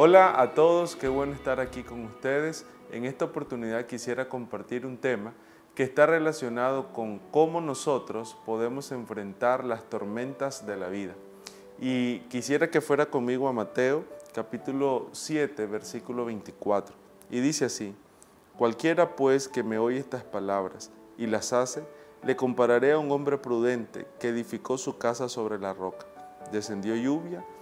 Hola a todos, qué bueno estar aquí con ustedes. En esta oportunidad quisiera compartir un tema que está relacionado con cómo nosotros podemos enfrentar las tormentas de la vida. Y quisiera que fuera conmigo a Mateo capítulo 7, versículo 24. Y dice así, cualquiera pues que me oye estas palabras y las hace, le compararé a un hombre prudente que edificó su casa sobre la roca. Descendió lluvia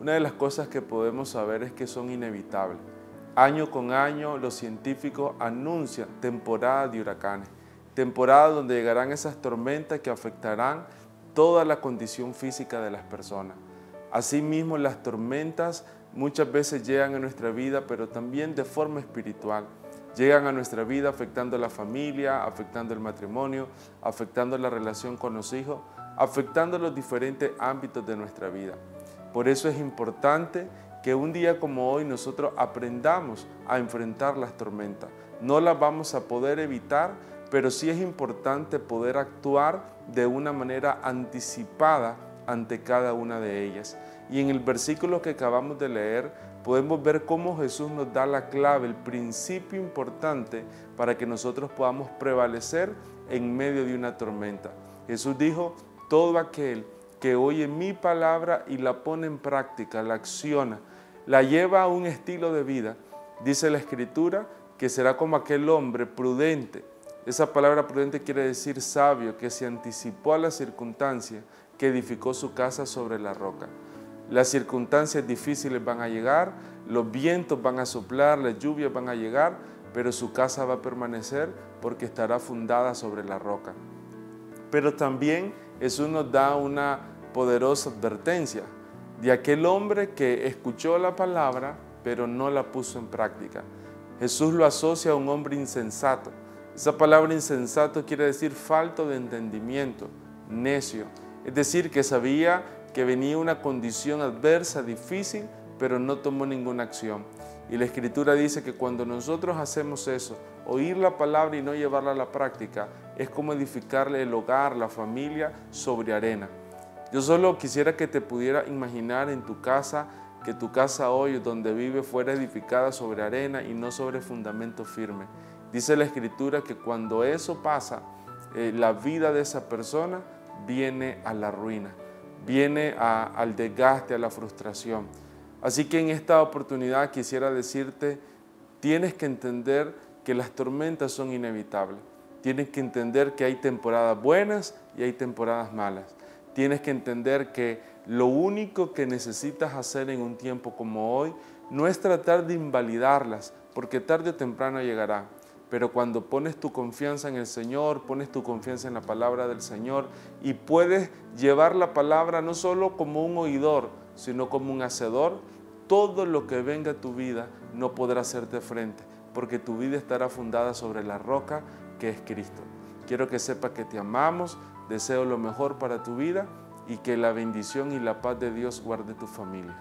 una de las cosas que podemos saber es que son inevitables. Año con año los científicos anuncian temporada de huracanes, temporada donde llegarán esas tormentas que afectarán toda la condición física de las personas. Asimismo, las tormentas muchas veces llegan a nuestra vida, pero también de forma espiritual. Llegan a nuestra vida afectando a la familia, afectando el matrimonio, afectando la relación con los hijos, afectando los diferentes ámbitos de nuestra vida. Por eso es importante que un día como hoy nosotros aprendamos a enfrentar las tormentas. No las vamos a poder evitar, pero sí es importante poder actuar de una manera anticipada ante cada una de ellas. Y en el versículo que acabamos de leer podemos ver cómo Jesús nos da la clave, el principio importante para que nosotros podamos prevalecer en medio de una tormenta. Jesús dijo, todo aquel que oye mi palabra y la pone en práctica, la acciona, la lleva a un estilo de vida, dice la escritura que será como aquel hombre prudente. Esa palabra prudente quiere decir sabio, que se anticipó a la circunstancia, que edificó su casa sobre la roca. Las circunstancias difíciles van a llegar, los vientos van a soplar, las lluvias van a llegar, pero su casa va a permanecer porque estará fundada sobre la roca. Pero también Jesús nos da una poderosa advertencia de aquel hombre que escuchó la palabra pero no la puso en práctica. Jesús lo asocia a un hombre insensato. Esa palabra insensato quiere decir falto de entendimiento, necio. Es decir, que sabía que venía una condición adversa, difícil, pero no tomó ninguna acción. Y la Escritura dice que cuando nosotros hacemos eso, oír la palabra y no llevarla a la práctica, es como edificarle el hogar, la familia sobre arena. Yo solo quisiera que te pudiera imaginar en tu casa, que tu casa hoy donde vive fuera edificada sobre arena y no sobre fundamento firme. Dice la Escritura que cuando eso pasa, eh, la vida de esa persona viene a la ruina, viene al desgaste, a la frustración. Así que en esta oportunidad quisiera decirte, tienes que entender que las tormentas son inevitables. Tienes que entender que hay temporadas buenas y hay temporadas malas. Tienes que entender que lo único que necesitas hacer en un tiempo como hoy no es tratar de invalidarlas, porque tarde o temprano llegará. Pero cuando pones tu confianza en el Señor, pones tu confianza en la palabra del Señor y puedes llevar la palabra no solo como un oidor, sino como un hacedor, todo lo que venga a tu vida no podrá hacerte frente, porque tu vida estará fundada sobre la roca que es Cristo. Quiero que sepas que te amamos, deseo lo mejor para tu vida y que la bendición y la paz de Dios guarde tu familia.